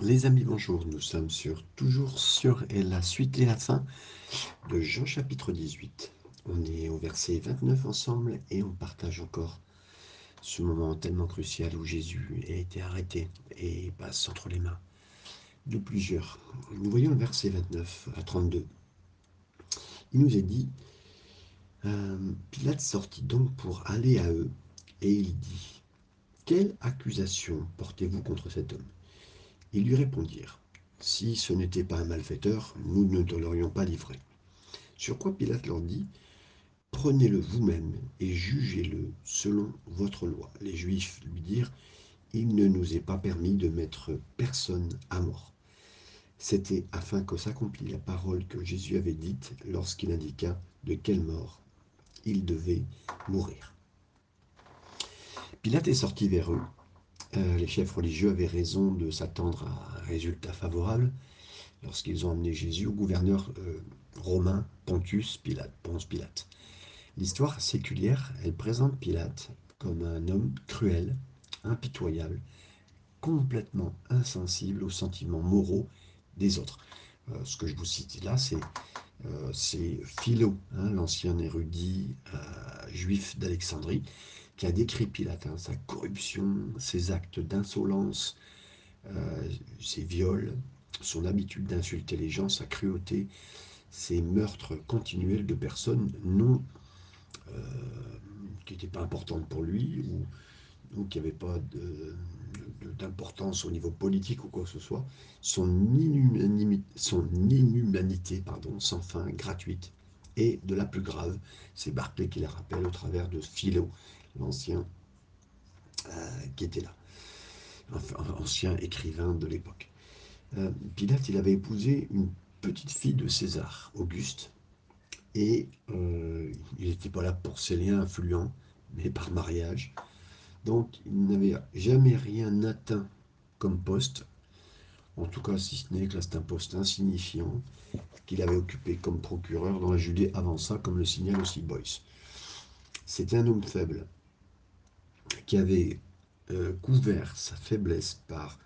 Les amis, bonjour. Nous sommes sur, toujours sur la suite et la fin de Jean chapitre 18. On est au verset 29 ensemble et on partage encore ce moment tellement crucial où Jésus a été arrêté et passe entre les mains de plusieurs. Nous voyons le verset 29 à 32. Il nous est dit, euh, Pilate sortit donc pour aller à eux et il dit, Quelle accusation portez-vous contre cet homme? Ils lui répondirent Si ce n'était pas un malfaiteur, nous ne te l'aurions pas livré. Sur quoi Pilate leur dit Prenez-le vous-même et jugez-le selon votre loi. Les Juifs lui dirent Il ne nous est pas permis de mettre personne à mort. C'était afin que s'accomplît la parole que Jésus avait dite lorsqu'il indiqua de quelle mort il devait mourir. Pilate est sorti vers eux euh, les chefs religieux avaient raison de s'attendre à un résultat favorable lorsqu'ils ont emmené Jésus au gouverneur euh, romain Pontius Pilate, Ponce Pilate. L'histoire séculière, elle présente Pilate comme un homme cruel, impitoyable, complètement insensible aux sentiments moraux des autres. Euh, ce que je vous cite là, c'est Philo, hein, l'ancien érudit juif d'Alexandrie, qui a décrit Pilate, hein, sa corruption, ses actes d'insolence, euh, ses viols, son habitude d'insulter les gens, sa cruauté, ses meurtres continuels de personnes non euh, qui n'étaient pas importantes pour lui ou, qui n'avaient pas d'importance au niveau politique ou quoi que ce soit, son, son inhumanité pardon, sans fin, gratuite, et de la plus grave, c'est Barclay qui la rappelle au travers de Philo, l'ancien euh, qui était là, ancien écrivain de l'époque. Euh, Pilate, il avait épousé une petite fille de César, Auguste, et euh, il n'était pas là pour ses liens influents, mais par mariage. Donc, il n'avait jamais rien atteint comme poste, en tout cas si ce n'est que c'est un poste insignifiant qu'il avait occupé comme procureur dans la Judée avant ça, comme le signale aussi Boyce. C'était un homme faible, qui avait euh, couvert sa faiblesse par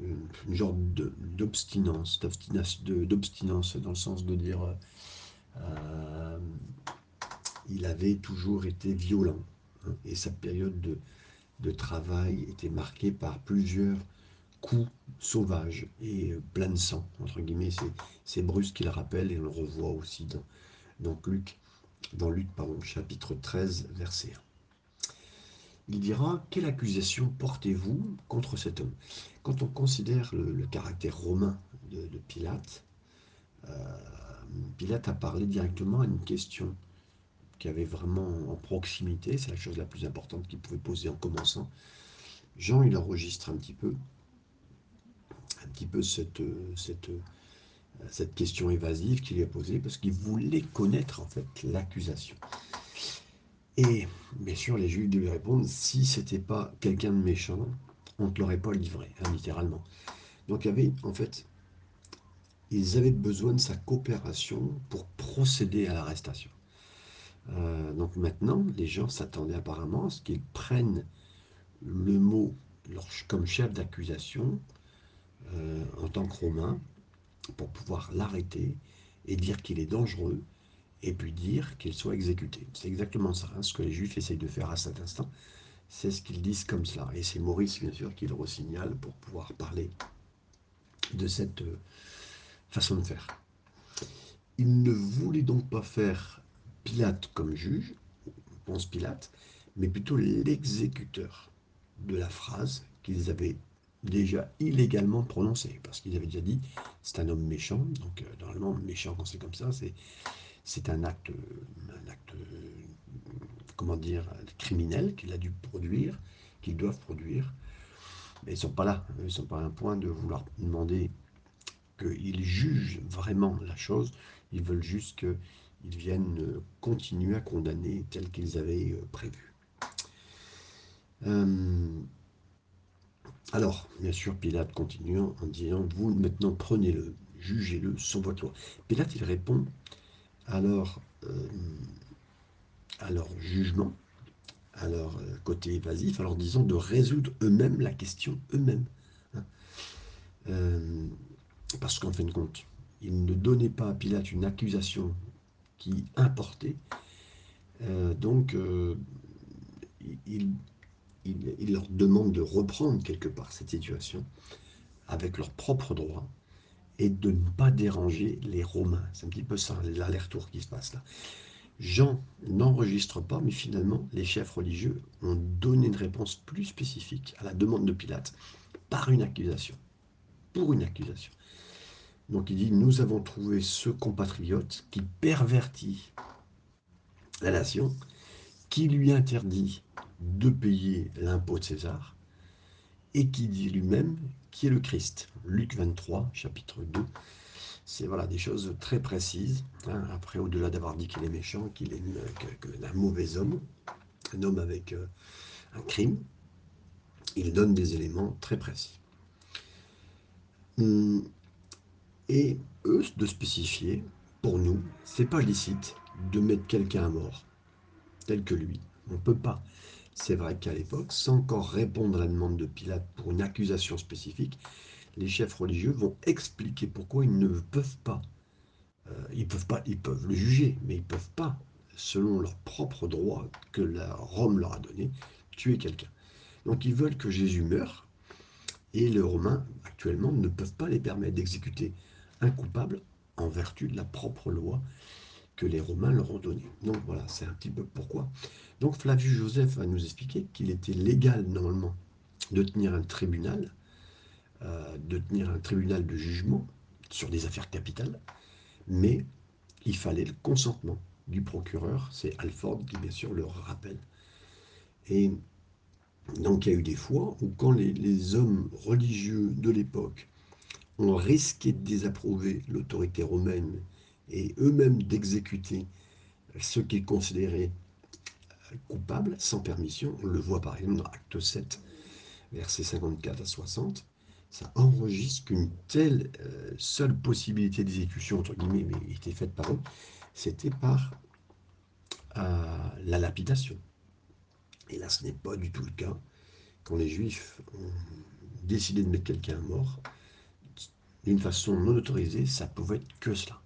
une, genre d'obstinence, d'obstinence dans le sens de dire euh, il avait toujours été violent hein, et sa période de, de, travail était marquée par plusieurs coups sauvages et euh, plein de sang, entre guillemets, c'est Bruce qui le rappelle et on le revoit aussi dans, dans Luc, dans Luc pardon, chapitre 13, verset 1 il dira Quelle accusation portez-vous contre cet homme? Quand on considère le, caractère romain de, Pilate, euh, Pilate a parlé directement à une question qui avait vraiment en proximité, c'est la chose la plus importante qu'il pouvait poser en commençant. Jean, il enregistre un petit peu, cette, cette question évasive qu'il lui a posée, parce qu'il voulait connaître en fait l'accusation. Et bien sûr, les Juifs lui répondre si c'était pas quelqu'un de méchant, on ne te l'aurait pas livré, hein, littéralement. Donc il y avait, en fait, ils avaient besoin de sa coopération pour procéder à l'arrestation. Euh, donc maintenant, les gens s'attendaient apparemment à ce qu'ils prennent le mot comme chef d'accusation euh, en tant que Romain pour pouvoir l'arrêter et dire qu'il est dangereux et puis dire qu'il soit exécuté. C'est exactement ça, hein, ce que les Juifs essayent de faire à cet instant. C'est ce qu'ils disent comme cela. Et c'est Maurice, bien sûr, qui le resignale pour pouvoir parler de cette euh, façon de faire. Il ne voulait donc pas faire Pilate comme juge, pense Pilate, mais plutôt l'exécuteur de la phrase qu'ils avaient déjà illégalement prononcée, parce qu'ils avaient déjà dit c'est un homme méchant, donc euh, normalement méchant quand c'est comme ça, c'est c'est un acte, un acte, comment dire, criminel qu'il a dû produire, qu'ils doivent produire. Mais ils ne sont pas là. Ils ne sont pas à un point de vouloir demander qu'ils jugent vraiment la chose. Ils veulent juste qu'ils viennent continuer à condamner tel qu'ils avaient euh, prévu. Euh, alors, bien sûr, Pilate continue en disant, vous maintenant prenez-le, jugez-le sans votre loi. Pilate, il répond, euh, à leur jugement, à leur euh, côté évasif, alors disons de résoudre eux-mêmes la question eux-mêmes. Hein. parce qu'en fin de compte, il ne donnait pas à Pilate une accusation qui importait. Euh, donc, euh, il, il, leur demande de reprendre quelque part cette situation avec leurs propres droits et de ne pas déranger les Romains. C'est un petit peu ça, l'aller-retour qui se passe là. Jean n'enregistre pas, mais finalement, les chefs religieux ont donné une réponse plus spécifique à la demande de Pilate par une accusation. Pour une accusation. Donc il dit, nous avons trouvé ce compatriote qui pervertit la nation, qui lui interdit de payer l'impôt de César, et qui dit lui-même qui est le Christ. Luc 23, chapitre 2. C'est voilà, des choses très précises. Hein. Après, au-delà d'avoir dit qu'il est méchant, qu'il est un mauvais homme, un homme avec euh, un crime, il donne des éléments très précis. Hum, et eux, de spécifier, pour nous, c'est pas licite de mettre quelqu'un à mort, tel que lui. On ne peut pas. C'est vrai qu'à l'époque, sans encore répondre à la demande de Pilate pour une accusation spécifique, les chefs religieux vont expliquer pourquoi ils ne peuvent pas. Euh, ils peuvent pas, ils peuvent le juger, mais ils ne peuvent pas, selon leur propre droit que la Rome leur a donné, tuer quelqu'un. Donc ils veulent que Jésus meure, et les Romains, actuellement, ne peuvent pas les permettre d'exécuter un coupable en vertu de la propre loi que les Romains leur ont donnée. Donc voilà, c'est un petit peu pourquoi. Donc Flavius Joseph va nous expliquer qu'il était légal normalement de tenir un tribunal, euh, de tenir un tribunal de jugement sur des affaires capitales, mais il fallait le consentement du procureur, c'est Alford qui bien sûr le rappelle. Et donc il y a eu des fois où quand les, les hommes religieux de l'époque ont risqué de désapprouver l'autorité romaine et eux-mêmes d'exécuter ce qu'ils considéraient coupable sans permission. On le voit par exemple dans Acte 7, versets 54 à 60. Ça enregistre qu'une telle euh, seule possibilité d'exécution, entre guillemets, mais était faite par eux, c'était par euh, la lapidation. Et là, ce n'est pas du tout le cas. Quand les Juifs ont décidé de mettre quelqu'un à mort, d'une façon non autorisée, ça pouvait être que cela.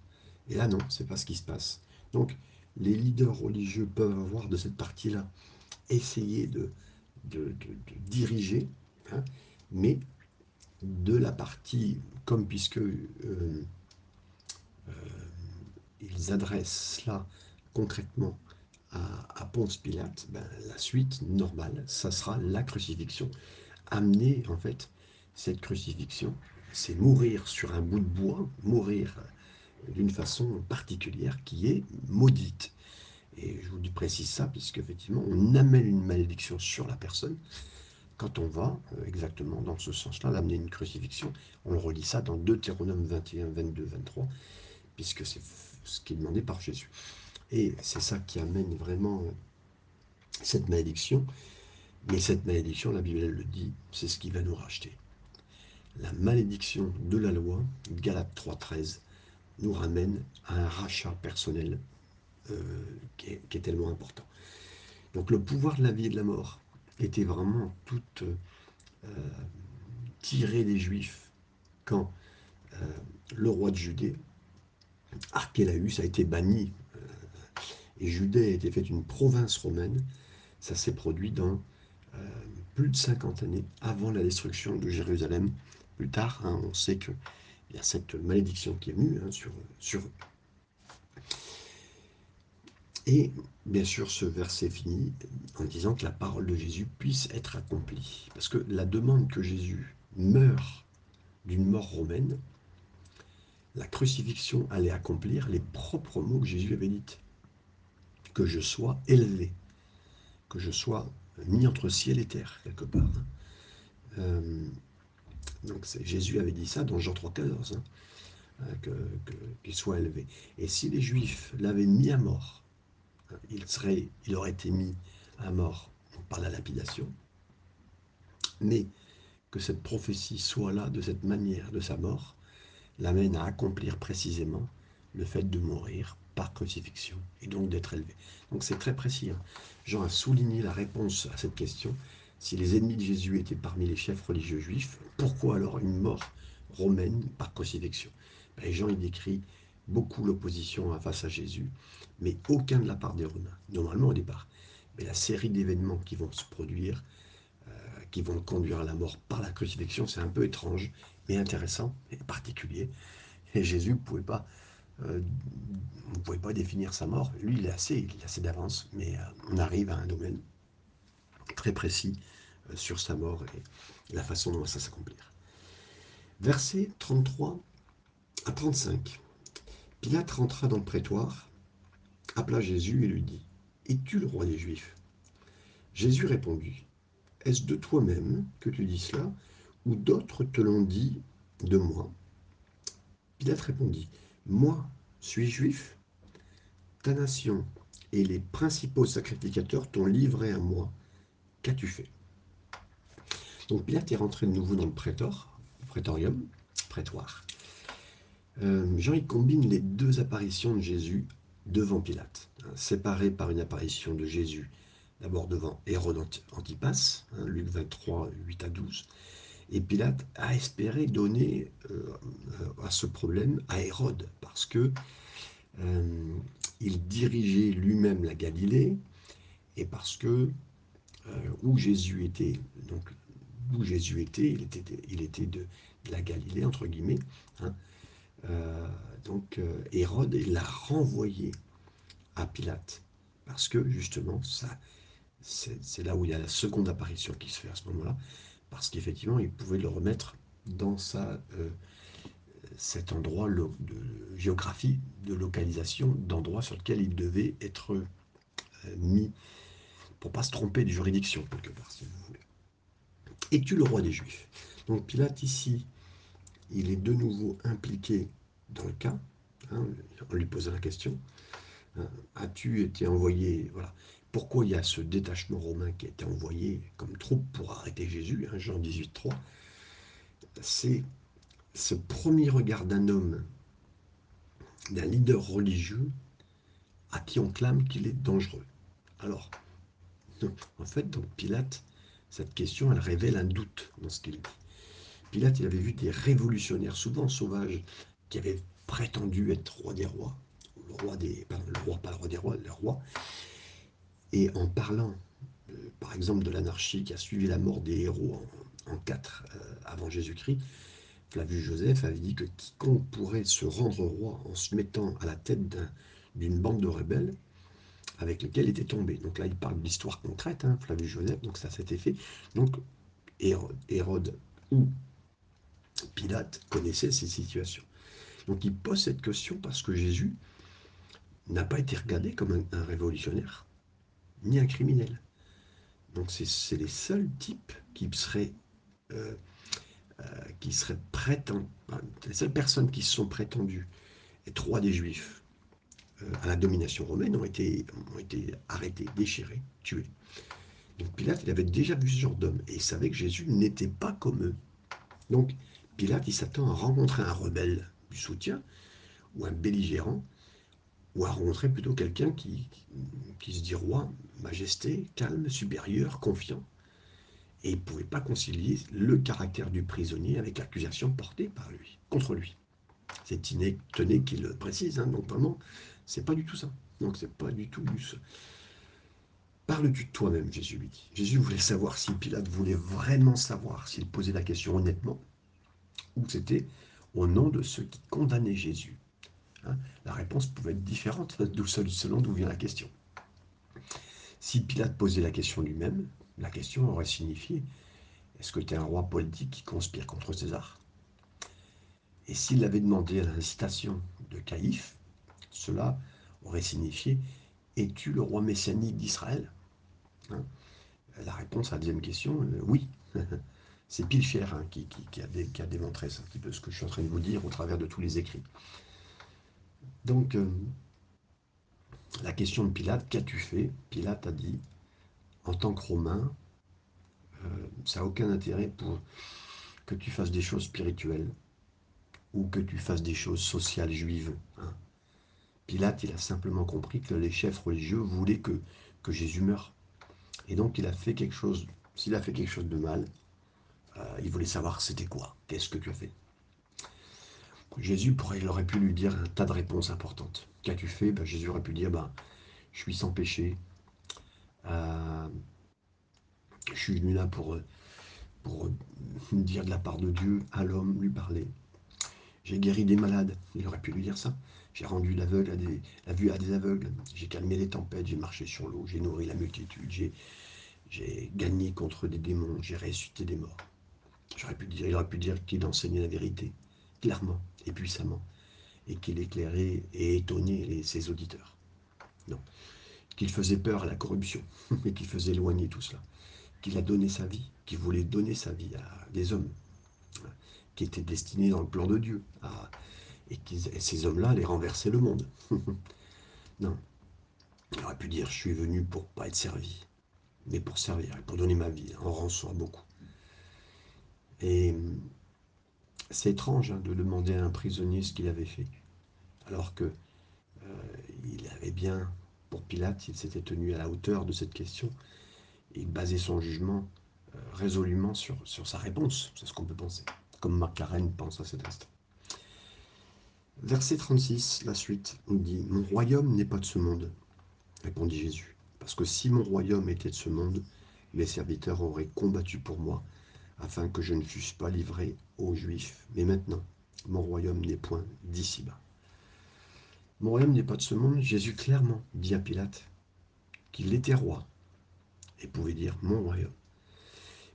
Et là, non, c'est pas ce qui se passe. Donc, les leaders religieux peuvent avoir de cette partie-là, essayer de, de, diriger, hein, mais de la partie, comme puisque euh, euh, ils adressent cela concrètement à, Ponce Pilate, ben, la suite normale, ça sera la crucifixion. Amener en fait cette crucifixion, c'est mourir sur un bout de bois, mourir d'une façon particulière qui est maudite. Et je vous précise ça, puisque effectivement, on amène une malédiction sur la personne quand on va euh, exactement dans ce sens-là, l'amener une crucifixion. On relit ça dans Deutéronome 21, 22, 23, puisque c'est ce qui est demandé par Jésus. Et c'est ça qui amène vraiment euh, cette malédiction. Mais cette malédiction, la Bible le dit, c'est ce qui va nous racheter. La malédiction de la loi, Galates 3.13, nous ramène à un rachat personnel euh, qui, est, tellement important. Donc le pouvoir de la vie et de la mort était vraiment tout euh, tiré des Juifs quand euh, le roi de Judée, Archélaüs, a été banni et Judée a été faite une province romaine. Ça s'est produit dans plus de 50 années avant la destruction de Jérusalem. Plus tard, hein, on sait que il y a cette malédiction qui est venue hein, sur, eux. Et bien sûr, ce verset finit en disant que la parole de Jésus puisse être accomplie. Parce que la demande que Jésus meure d'une mort romaine, la crucifixion allait accomplir les propres mots que Jésus avait dit. Que je sois élevé, que je sois mis entre ciel et terre, quelque part. Hein. Euh, donc Jésus avait dit ça dans Jean 3,14, hein, euh, qu'il soit élevé. Et si les Juifs l'avaient mis à mort, hein, il, serait, il aurait été mis à mort par la lapidation, mais que cette prophétie soit là de cette manière de sa mort, l'amène à accomplir précisément le fait de mourir par crucifixion et donc d'être élevé. Donc c'est très précis. Hein. Jean a souligné la réponse à cette question si les ennemis de Jésus étaient parmi les chefs religieux juifs, pourquoi alors une mort romaine par crucifixion? Ben, Jean, il décrit beaucoup l'opposition face à Jésus, mais aucun de la part des Romains, normalement au départ. Mais la série d'événements qui vont se produire, euh, qui vont conduire à la mort par la crucifixion, c'est un peu étrange, mais intéressant et particulier. Et Jésus ne pouvait pas, euh, pouvait pas définir sa mort. Lui, il est assez, il est assez d'avance, mais euh, on arrive à un domaine très précis sur sa mort et la façon dont ça s'accomplir. Verset 33 à 35. Pilate rentra dans le prétoire, appela Jésus et lui dit Es-tu le roi des Juifs? Jésus répondit Est-ce de toi-même que tu dis cela, ou d'autres te l'ont dit de moi? Pilate répondit Moi, suis juif? Ta nation et les principaux sacrificateurs t'ont livré à moi. Qu'as-tu fait? Donc Pilate est rentré de nouveau dans le prétor, prétorium, prétoire. Euh, Jean il combine les deux apparitions de Jésus devant Pilate, hein, séparées par une apparition de Jésus d'abord devant Hérode Antipas, hein, Luc 23, 8 à 12, et Pilate a espéré donner euh, à ce problème à Hérode, parce que euh, il dirigeait lui-même la Galilée, et parce que où Jésus était, donc où Jésus était, il était, de, la Galilée, entre guillemets, hein, euh, donc euh, Hérode l'a renvoyé à Pilate parce que justement c'est là où il y a la seconde apparition qui se fait à ce moment-là parce qu'effectivement il pouvait le remettre dans sa euh, cet endroit de géographie de localisation d'endroit sur lequel il devait être mis pour pas se tromper de juridiction quelque part si vous voulez. Es-tu le roi des Juifs? Donc Pilate ici il est de nouveau impliqué dans le cas, hein, en lui posant la question, hein, as-tu été envoyé, voilà, pourquoi il y a ce détachement romain qui a été envoyé comme troupe pour arrêter Jésus, hein, Jean 18, 3, c'est ce premier regard d'un homme, d'un leader religieux, à qui on clame qu'il est dangereux. Alors, en fait, donc Pilate, cette question, elle révèle un doute dans ce qu'il dit. Pilate, il avait vu des révolutionnaires, souvent sauvages, qui avaient prétendu être roi des rois, le roi des, pardon, le roi, pas le roi des rois, le roi. Et en parlant, euh, par exemple, de l'anarchie qui a suivi la mort des héros en, 4 euh, avant Jésus-Christ, Flavius Joseph avait dit que quiconque pourrait se rendre roi en se mettant à la tête d'une bande de rebelles avec lesquels il était tombé. Donc là, il parle d'histoire concrète, hein, Flavius donc ça s'était fait. Donc Hérode, ou Pilate connaissait ces situations. Donc il pose cette question parce que Jésus n'a pas été regardé comme un, révolutionnaire, ni un criminel. Donc c'est les seuls types qui seraient, euh, euh, qui seraient prétendus, les seules personnes qui se sont prétendues être rois des Juifs à la domination romaine ont été, ont arrêtés, déchirés, tués. Donc Pilate, il avait déjà vu ce genre d'homme et il savait que Jésus n'était pas comme eux. Donc Pilate, il s'attend à rencontrer un rebelle du soutien ou un belligérant, ou à rencontrer plutôt quelqu'un qui, qui, se dit roi, majesté, calme, supérieur, confiant. Et il ne pouvait pas concilier le caractère du prisonnier avec l'accusation portée par lui, contre lui. C'est inétonné qu'il le précise, hein, donc c'est pas du tout ça. Donc c'est pas du tout du Parle-tu de toi-même, Jésus lui dit. Jésus voulait savoir si Pilate voulait vraiment savoir s'il posait la question honnêtement ou c'était au nom de ceux qui condamnaient Jésus hein, La réponse pouvait être différente selon d'où vient la question. Si Pilate posait la question lui-même, la question aurait signifié Est-ce que tu es un roi politique qui conspire contre César? Et s'il avait demandé à l'incitation de Caïphe, cela aurait signifié Es-tu le roi messianique d'Israël? Hein? La réponse à la deuxième question, euh, oui. C'est Pilcher hein, qui, a démontré un petit peu ce que je suis en train de vous dire au travers de tous les écrits. Donc, euh, la question de Pilate, qu'as-tu fait? Pilate a dit, en tant que Romain, euh, ça n'a aucun intérêt pour que tu fasses des choses spirituelles ou que tu fasses des choses sociales juives. Hein. Pilate, il a simplement compris que les chefs religieux voulaient que, Jésus meure. Et donc, il a fait quelque chose, s'il a fait quelque chose de mal, euh, il voulait savoir c'était quoi, qu'est-ce que tu as fait. Jésus pourrait, il aurait pu lui dire un tas de réponses importantes. Qu'as-tu fait? Ben, Jésus aurait pu dire ben, Je suis sans péché. Euh, je suis venu là pour dire de la part de Dieu à l'homme, lui parler. J'ai guéri des malades. Il aurait pu lui dire ça. J'ai rendu la vue à des aveugles. J'ai calmé les tempêtes. J'ai marché sur l'eau. J'ai nourri la multitude. J'ai, gagné contre des démons. J'ai ressuscité des morts. Il aurait pu dire qu'il enseignait la vérité clairement et puissamment, et qu'il éclairait et étonnait ses auditeurs. Non. Qu'il faisait peur à la corruption, et qu'il faisait éloigner tout cela. Qu'il a donné sa vie, qu'il voulait donner sa vie à des hommes qui étaient destinés dans le plan de Dieu, et, ces hommes-là allaient renverser le monde. non. Il aurait pu dire, je suis venu pour pas être servi, mais pour servir, et pour donner ma vie en rançon à beaucoup. Et c'est étrange hein, de demander à un prisonnier ce qu'il avait fait, alors que euh, il avait bien, pour Pilate, il s'était tenu à la hauteur de cette question et il son jugement euh, résolument sur sa réponse, c'est ce qu'on peut penser, comme Marc Karen pense à cet instant. Verset 36, la suite, on dit Mon royaume n'est pas de ce monde, répondit Jésus, parce que si mon royaume était de ce monde, mes serviteurs auraient combattu pour moi afin que je ne fusse pas livré aux Juifs. Mais maintenant, mon royaume n'est point d'ici-bas. Mon royaume n'est pas de ce monde. Jésus clairement dit à Pilate qu'il était roi et pouvait dire mon royaume.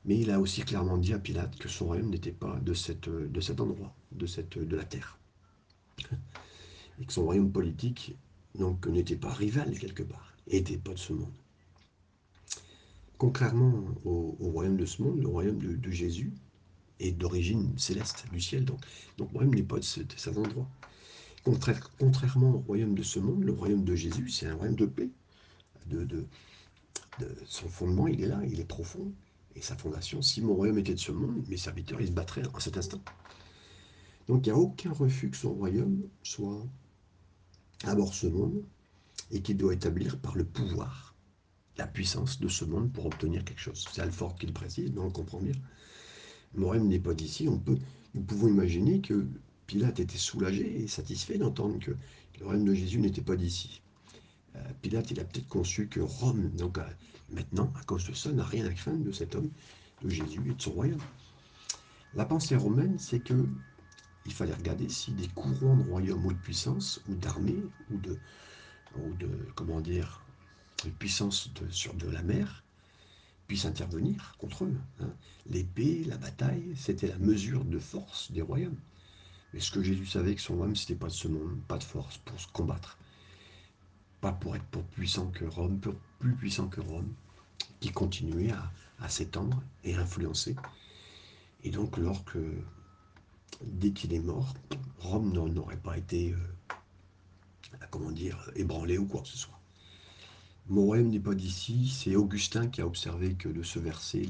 Mais il a aussi clairement dit à Pilate que son royaume n'était pas de, cet endroit, de, la terre. Et que son royaume politique n'était pas rival quelque part, n'était pas de ce monde. Contrairement au, royaume de ce monde, le royaume de, Jésus est d'origine céleste, du ciel. Donc, le royaume n'est pas de, cet endroit. contrairement au royaume de ce monde, le royaume de Jésus, c'est un royaume de paix. Son fondement, il est là, il est profond. Et sa fondation, si mon royaume était de ce monde, mes serviteurs, ils se battraient en cet instant. Donc il n'y a aucun refus que son royaume soit à bord ce monde et qu'il doit établir par le pouvoir la puissance de ce monde pour obtenir quelque chose. C'est Alford qui le précise, mais on comprend bien. Morem n'est pas d'ici. Nous pouvons imaginer que Pilate était soulagé et satisfait d'entendre que le royaume de Jésus n'était pas d'ici. Euh, Pilate, il a peut-être conçu que Rome, donc euh, maintenant, à cause de ça, n'a rien à craindre de cet homme, de Jésus et de son royaume. La pensée romaine, c'est que il fallait regarder si des courants de royaume ou de puissance, ou d'armée, ou de, ou de, puissance de, sur de la mer puisse intervenir contre eux. Hein. L'épée, la bataille, c'était la mesure de force des royaumes. Mais ce que Jésus savait que son royaume, c'était pas de ce monde, pas de force pour se combattre. Pour être plus puissant que Rome, plus puissant que Rome, qui continuait à, s'étendre et influencer. Et donc, lorsque, dès qu'il est mort, Rome n'aurait pas été, euh, comment dire, ébranlé ou quoi que ce soit. Mon royaume n'est pas d'ici, c'est Augustin qui a observé que de ce verset,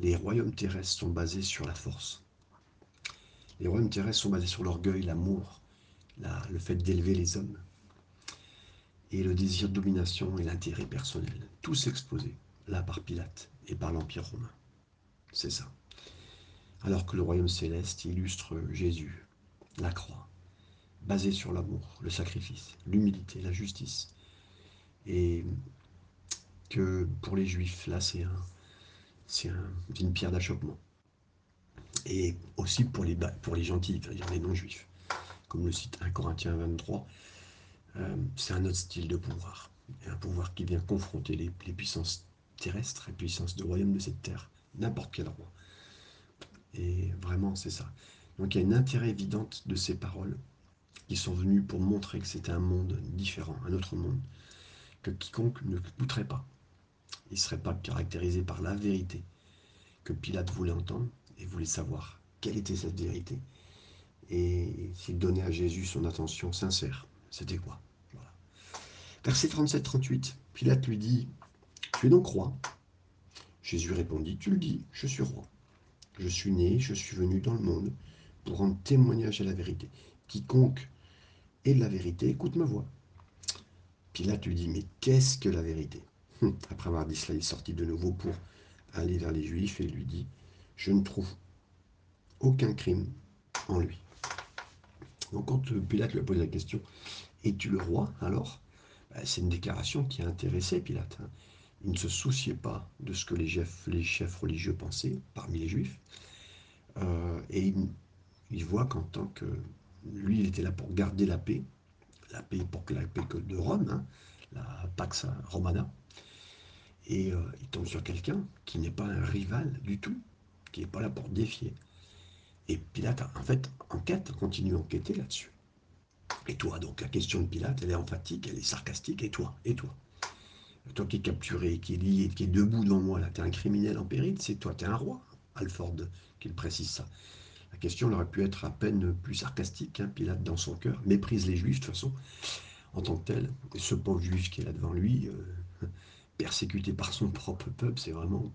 les royaumes terrestres sont basés sur la force. Les royaumes terrestres sont basés sur l'orgueil, l'amour, le fait d'élever les hommes, et le désir de domination et l'intérêt personnel. Tous exposés, là par Pilate et par l'Empire romain. C'est ça. Alors que le royaume céleste illustre Jésus, la croix, basé sur l'amour, le sacrifice, l'humilité, la justice, et que pour les juifs, là, c'est un, une pierre d'achoppement. Et aussi pour les, pour les gentils, c'est-à-dire les non-juifs. Comme le cite 1 Corinthiens 23, euh, c'est un autre style de pouvoir. Un pouvoir qui vient confronter les, puissances terrestres et puissances de royaume de cette terre, n'importe quel roi. Et vraiment, c'est ça. Donc il y a une intérêt évidente de ces paroles qui sont venues pour montrer que c'était un monde différent, un autre monde, que quiconque ne goûterait pas. Il ne serait pas caractérisé par la vérité que Pilate voulait entendre et voulait savoir quelle était cette vérité. Et s'il donnait à Jésus son attention sincère, c'était quoi? Verset 37-38, Pilate lui dit, Tu es donc roi? Jésus répondit, Tu le dis, je suis roi. Je suis né, je suis venu dans le monde pour rendre témoignage à la vérité. Quiconque est de la vérité, écoute ma voix. Pilate lui dit, mais qu'est-ce que la vérité? Hum, Après avoir dit cela, il sortit de nouveau pour aller vers les Juifs et lui dit, je ne trouve aucun crime en lui. Donc quand euh, Pilate lui a posé la question, es-tu le roi alors? Ben, C'est une déclaration qui a intéressé Pilate. Hein. Il ne se souciait pas de ce que les chefs, religieux pensaient parmi les juifs. Euh, et il, voit qu'en tant que... Lui, il était là pour garder la paix, la paix pour que la paix de Rome, hein, la Pax Romana. Et euh, il tombe sur quelqu'un qui n'est pas un rival du tout, qui n'est pas là pour défier. Et Pilate, en fait, enquête, continue à enquêter là-dessus. Et toi, donc la question de Pilate, elle est emphatique, elle est sarcastique. Et toi Et toi? Toi qui es capturé, qui est lié, qui est debout devant moi, là, tu es un criminel en péril, c'est toi, tu es un roi. Alford qu'il précise ça. La question aurait pu être à peine plus sarcastique. Hein, Pilate, dans son cœur, méprise les juifs de toute façon, en tant que tel. ce pauvre juif qui est là devant lui, euh, persécuté par son propre peuple, c'est vraiment.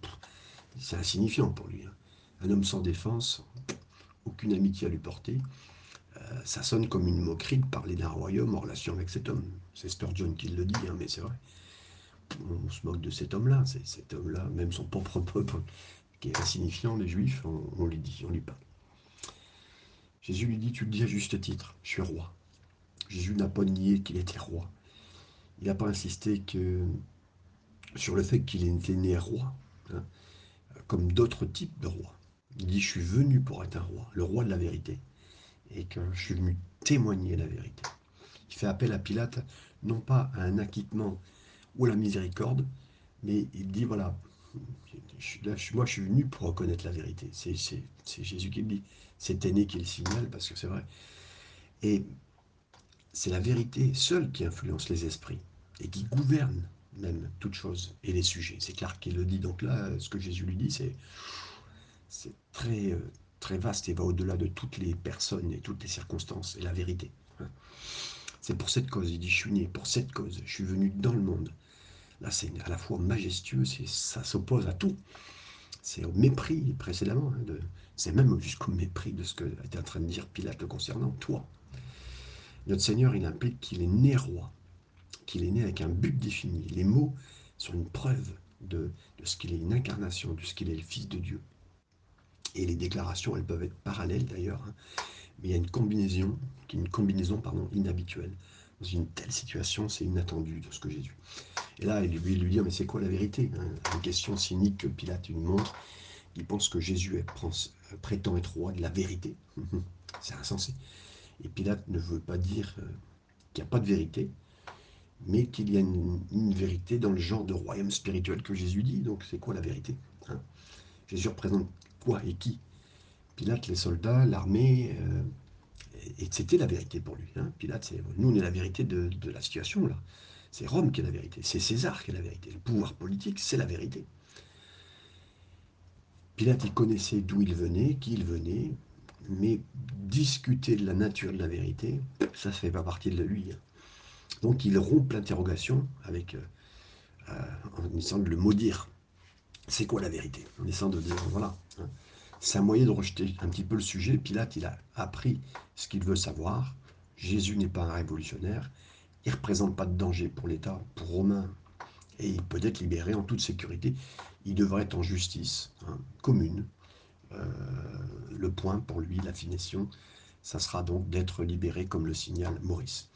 C'est insignifiant pour lui. Hein. Un homme sans défense, aucune amitié à lui porter. Euh, ça sonne comme une moquerie de parler d'un royaume en relation avec cet homme. C'est Sturgeon qui le dit, hein, mais c'est vrai. On se moque de cet homme-là. Cet homme-là, même son propre peuple, qui est insignifiant, les juifs, on, lui dit, on lui parle. Jésus lui dit, tu le dis à juste titre, je suis roi. Jésus n'a pas nié qu'il était roi. Il n'a pas insisté sur le fait qu'il était né roi, hein, comme d'autres types de rois. Il dit, je suis venu pour être un roi, le roi de la vérité, et que je suis venu témoigner la vérité. Il fait appel à Pilate, non pas à un acquittement ou à la miséricorde, mais il dit, voilà, moi je suis venu pour reconnaître la vérité. C'est Jésus qui le dit. C'est Aîné qui le signale, parce que c'est vrai. Et c'est la vérité seule qui influence les esprits, et qui gouverne même toute chose et les sujets. C'est clair qu'il le dit. Donc là, ce que Jésus lui dit, c'est c'est très, euh, très vaste et va au-delà de toutes les personnes et toutes les circonstances et la vérité. Hein. C'est pour cette cause, il dit, je suis né pour cette cause, je suis venu dans le monde. Là, c'est à la fois majestueux, ça s'oppose à tout. C'est au mépris précédemment, hein, c'est même jusqu'au mépris de ce que était en train de dire Pilate concernant, toi. Notre Seigneur, il implique qu'il est né roi, qu'il est né avec un but défini. Les mots sont une preuve de ce qu'il est une incarnation, de ce qu'il est le Fils de Dieu. Et les déclarations, elles peuvent être parallèles d'ailleurs, hein. mais il y a une combinaison, une combinaison pardon, inhabituelle. Dans une telle situation, c'est inattendu de ce que j'ai vu. Et là, il lui, lui dit, mais c'est quoi la vérité hein? Une question cynique que Pilate lui montre. Il pense que Jésus est, prétend être roi de la vérité. c'est insensé. Et Pilate ne veut pas dire euh, qu'il n'y a pas de vérité, mais qu'il y a une, vérité dans le genre de royaume spirituel que Jésus dit. Donc c'est quoi la vérité hein? Jésus représente quoi et qui Pilate, les soldats, l'armée, euh, et c'était la vérité pour lui. Hein. Pilate, c'est, nous, on est la vérité de, la situation, là. C'est Rome qui est la vérité, c'est César qui est la vérité. Le pouvoir politique, c'est la vérité. Pilate, il connaissait d'où il venait, qui il venait, mais discuter de la nature de la vérité, ça ne fait pas partie de lui. Hein. Donc il rompt l'interrogation avec, euh, euh, en essayant de le maudire c'est quoi la vérité? En essayant de dire, voilà, c'est un moyen de rejeter un petit peu le sujet. Pilate, il a appris ce qu'il veut savoir. Jésus n'est pas un révolutionnaire. Il ne représente pas de danger pour l'État, pour Romain. Et il peut être libéré en toute sécurité. Il devrait être en justice hein, commune. Euh, le point pour lui, la finition, ça sera donc d'être libéré comme le signale Maurice.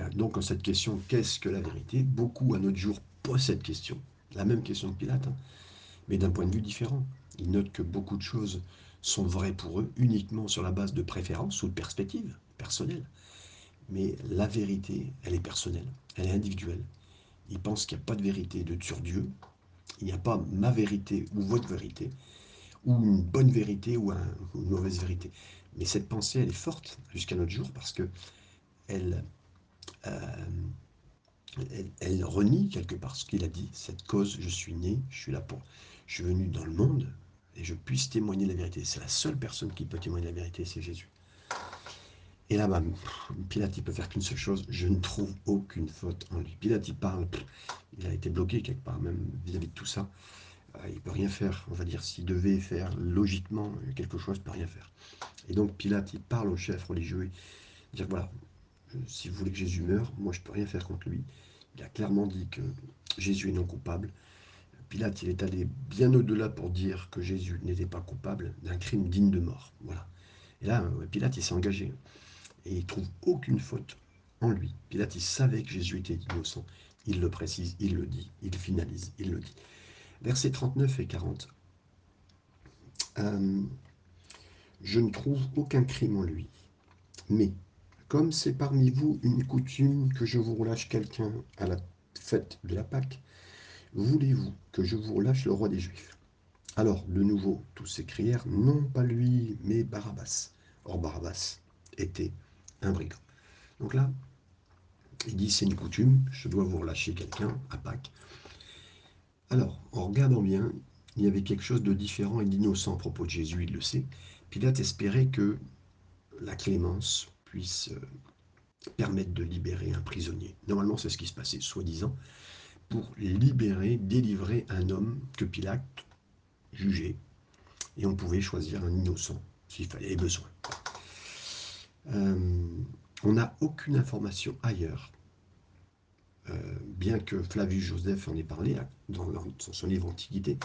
Euh, donc, en cette question, qu'est-ce que la vérité? Beaucoup à notre jour posent cette question. La même question de Pilate. Hein mais d'un point de vue différent. Ils notent que beaucoup de choses sont vraies pour eux uniquement sur la base de préférences ou de perspectives personnelles. Mais la vérité, elle est personnelle, elle est individuelle. Ils pensent qu'il n'y a pas de vérité de sur Dieu, il n'y a pas ma vérité ou votre vérité, ou une bonne vérité ou, une mauvaise vérité. Mais cette pensée, elle est forte jusqu'à notre jour parce que elle, euh, elle, elle, renie quelque part ce qu'il a dit. Cette cause, je suis né, je suis là pour, je suis venu dans le monde et je puisse témoigner la vérité. C'est la seule personne qui peut témoigner la vérité, c'est Jésus. Et là, bas Pilate, il peut faire qu'une seule chose, je ne trouve aucune faute en lui. Pilate, il parle, il a été bloqué quelque part, même vis-à-vis de tout ça. Euh, il ne peut rien faire, on va dire, s'il devait faire logiquement quelque chose, il ne peut rien faire. Et donc, Pilate, il parle au chef religieux, il dit, voilà, si vous voulez que Jésus meure, moi, je ne peux rien faire contre lui. Il a clairement dit que Jésus est non coupable. Pilate, il est allé bien au-delà pour dire que Jésus n'était pas coupable d'un crime digne de mort. Voilà. Et là, Pilate, il s'est engagé. et il trouve aucune faute en lui. Pilate, il savait que Jésus était innocent. Il le précise, il le dit, il finalise, il le dit. Versets 39 et 40. Euh, je ne trouve aucun crime en lui. Mais, comme c'est parmi vous une coutume que je vous relâche quelqu'un à la fête de la Pâque, voulez-vous que je vous relâche le roi des Juifs? Alors, de nouveau, tous s'écrièrent, non pas lui, mais Barabbas. Or, Barabbas était un brigand. Donc là, il dit, c'est une coutume, je dois vous relâcher quelqu'un à Pâques. Alors, en regardant bien, il y avait quelque chose de différent et d'innocent à propos de Jésus, il le sait. Pilate espérait que la clémence puisse euh, permettre de libérer un prisonnier. Normalement, c'est ce qui se passait, soi-disant, pour libérer, délivrer un homme que Pilate jugeait. Et on pouvait choisir un innocent, s'il fallait besoin. Euh, on n'a aucune information ailleurs, euh, bien que Flavius Joseph en ait parlé dans, son livre Antiquité,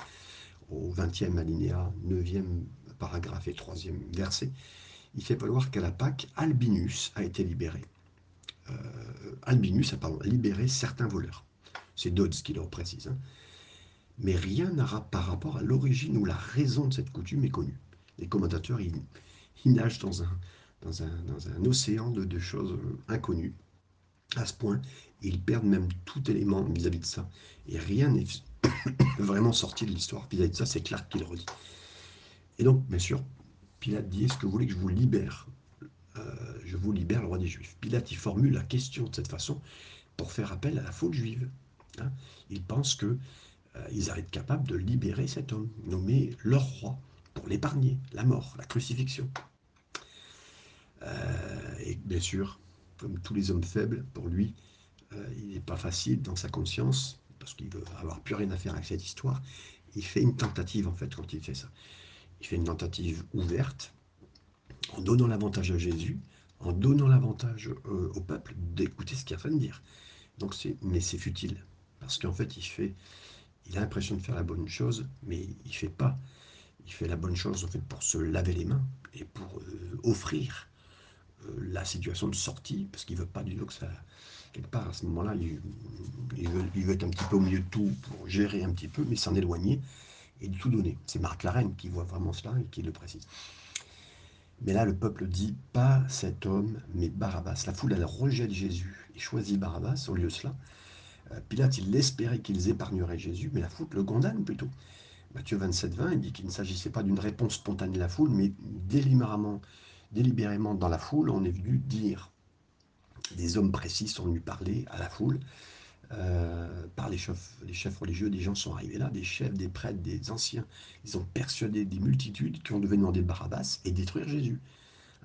au 20e alinéa, 9e paragraphe et 3e verset, il fait valoir qu'à la Pâque, Albinus a été libéré. Euh, Albinus a pardon, libéré certains voleurs. C'est Dodds qui le précise. Hein. Mais rien par rapport à l'origine ou la raison de cette coutume est connue. Les commentateurs, ils, nagent dans un, océan de, choses inconnues. À ce point, ils perdent même tout élément vis-à-vis de ça. Et rien n'est vraiment sorti de l'histoire vis-à-vis de ça, c'est Clark qui le redit. Et donc, bien sûr, Pilate dit, est-ce que vous voulez que je vous libère? Euh, Je vous libère le roi des Juifs. Pilate, il formule la question de cette façon pour faire appel à la faute juive. Hein. il pense qu'ils euh, ils arrivent capables de libérer cet homme, nommé leur roi, pour l'épargner, la mort, la crucifixion. Euh, et bien sûr, comme tous les hommes faibles, pour lui, il n'est pas facile dans sa conscience, parce qu'il veut avoir plus rien à faire avec cette histoire. Il fait une tentative, en fait, quand il fait ça. Il fait une tentative ouverte, en donnant l'avantage à Jésus, en donnant l'avantage euh, au peuple d'écouter ce qu'il en train de dire. Mais c'est futile, parce qu'en fait, il fait, il a l'impression de faire la bonne chose, mais il fait pas. Il fait la bonne chose en fait pour se laver les mains et pour euh, offrir euh, la situation de sortie, parce qu'il veut pas du tout que ça, quelque part à ce moment-là, il, veut, il, veut, être un petit peu au milieu de tout pour gérer un petit peu, mais s'en éloigner et de tout donner. C'est Marc Larène qui voit vraiment cela et qui le précise. Mais là, le peuple dit pas cet homme, mais Barabbas. La foule, elle rejette Jésus et choisit Barabbas au lieu de cela. Euh, Pilate, il espérait qu'ils épargneraient Jésus, mais la foule le condamne plutôt. Matthieu 27, 20, il dit qu'il ne s'agissait pas d'une réponse spontanée de la foule, mais délibérément, dans la foule, on est venu dire. Des hommes précis sont venus parler à la foule euh, par les chefs, les chefs religieux, des gens sont arrivés là, des chefs, des prêtres, des anciens. Ils ont persuadé des multitudes qui ont devait demander Barabbas et détruire Jésus.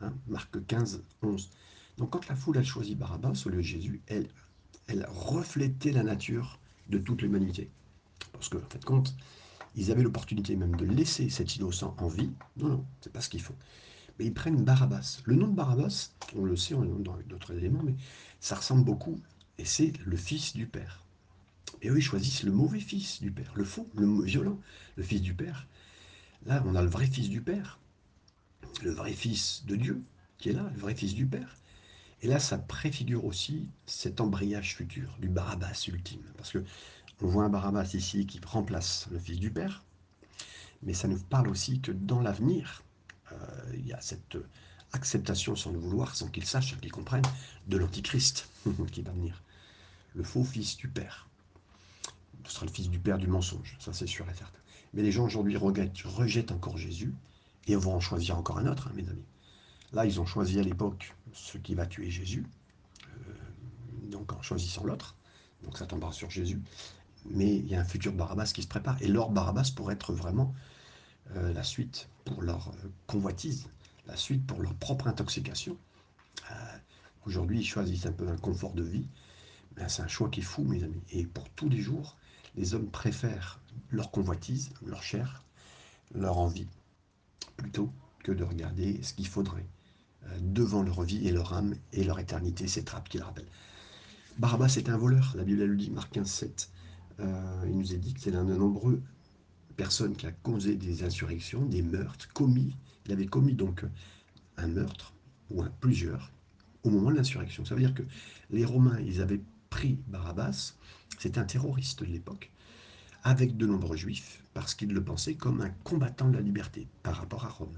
Hein, Marc 15, 11. Donc quand la foule a choisi Barabbas au lieu de Jésus, elle, elle reflétait la nature de toute l'humanité. Parce que, en fait, compte, ils avaient l'opportunité même de laisser cet innocent en vie. Non, non, c'est pas ce qu'ils font. Mais ils prennent Barabbas. Le nom de Barabbas, on le sait, on dans d'autres éléments, mais ça ressemble beaucoup et c'est le fils du Père. Et eux, ils choisissent le mauvais fils du Père, le faux, le violent, le fils du Père. Là, on a le vrai fils du Père, le vrai fils de Dieu, qui est là, le vrai fils du Père. Et là, ça préfigure aussi cet embrayage futur du Barabbas ultime. Parce que on voit un Barabbas ici qui remplace le fils du Père, mais ça nous parle aussi que dans l'avenir, euh, il y a cette acceptation sans le vouloir, sans qu'il sache, qu'il comprenne, de l'Antichrist qui va venir. Le faux fils du Père. Ce sera le fils du Père du mensonge, ça c'est sûr et certain. Mais les gens aujourd'hui rejettent, encore Jésus et vont en choisir encore un autre, hein, mes amis. Là, ils ont choisi à l'époque ce qui va tuer Jésus, euh, donc en choisissant l'autre, donc ça tombera sur Jésus. Mais il y a un futur Barabbas qui se prépare, et leur Barabbas pourrait être vraiment euh, la suite pour leur euh, convoitise la suite pour leur propre intoxication. Aujourd'hui, ils choisissent un peu un confort de vie. mais c'est un choix qui est fou, mes amis. Et pour tous les jours, les hommes préfèrent leur convoitise, leur chair, leur envie, plutôt que de regarder ce qu'il faudrait devant leur vie et leur âme et leur éternité, ces trappes qu'ils rappellent. Barabbas est un voleur, la Bible le dit, Marc 15, 7. Euh, il nous est dit que c'est l'un de nombreux personnes qui a causé des insurrections, des meurtres commis il avait commis donc un meurtre, ou plusieurs, au moment de l'insurrection. Ça veut dire que les Romains, ils avaient pris Barabbas, c'était un terroriste de l'époque, avec de nombreux juifs, parce qu'ils le pensaient comme un combattant de la liberté par rapport à Rome.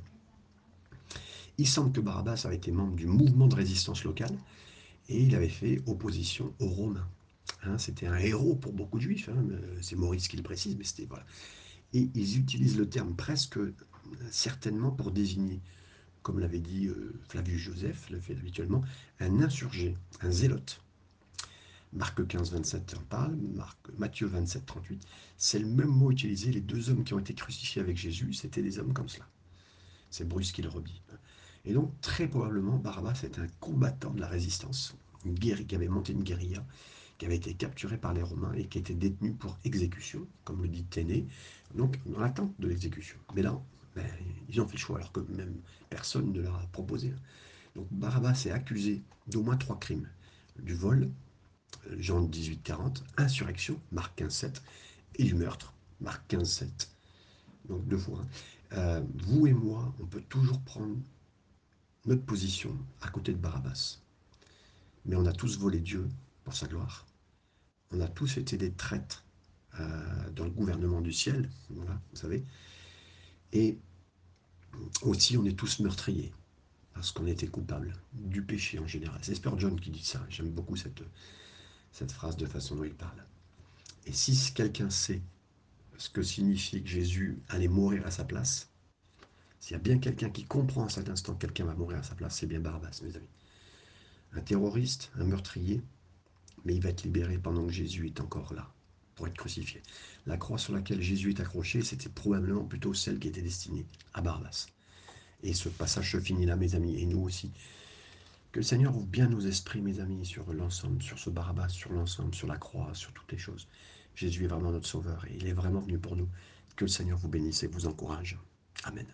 Il semble que Barabbas avait été membre du mouvement de résistance locale et il avait fait opposition aux Romains. Hein, c'était un héros pour beaucoup de juifs, hein, c'est Maurice qui le précise, mais c'était voilà. Et ils utilisent le terme presque certainement pour désigner, comme l'avait dit euh, Flavius Joseph, le fait habituellement, un insurgé, un zélote. Marc 15, 27 en parle, Matthieu 27, 38. C'est le même mot utilisé. Les deux hommes qui ont été crucifiés avec Jésus, c'était des hommes comme cela. C'est Bruce qui le redit. Et donc, très probablement, Barabbas est un combattant de la résistance, une qui avait monté une guérilla, qui avait été capturé par les Romains et qui était détenu pour exécution, comme le dit Téné, donc dans l'attente de l'exécution. Mais là, ben, ils ont fait le choix, alors que même personne ne leur a proposé. Donc Barabbas est accusé d'au moins trois crimes. Du vol, Jean 18, 40, insurrection, Marc 15, 7, et du meurtre, Marc 15, 7. Donc deux fois. Hein. Euh, vous et moi, on peut toujours prendre notre position à côté de Barabbas. Mais on a tous volé Dieu pour sa gloire. On a tous été des traîtres euh, dans le gouvernement du ciel, vous savez. Et aussi, on est tous meurtriers, parce qu'on était coupables du péché en général. C'est Spurgeon qui dit ça. J'aime beaucoup cette, cette phrase de façon dont il parle. Et si quelqu'un sait ce que signifie que Jésus allait mourir à sa place, s'il y a bien quelqu'un qui comprend à cet instant que quelqu'un va mourir à sa place, c'est bien Barabbas, mes amis. Un terroriste, un meurtrier, mais il va être libéré pendant que Jésus est encore là, pour être crucifié. La croix sur laquelle Jésus est accroché, c'était probablement plutôt celle qui était destinée à Barabbas. Et ce passage se finit là, mes amis, et nous aussi. Que le Seigneur ouvre bien nos esprits, mes amis, sur l'ensemble, sur ce Barabbas, sur l'ensemble, sur la croix, sur toutes les choses. Jésus est vraiment notre sauveur et il est vraiment venu pour nous. Que le Seigneur vous bénisse et vous encourage. Amen.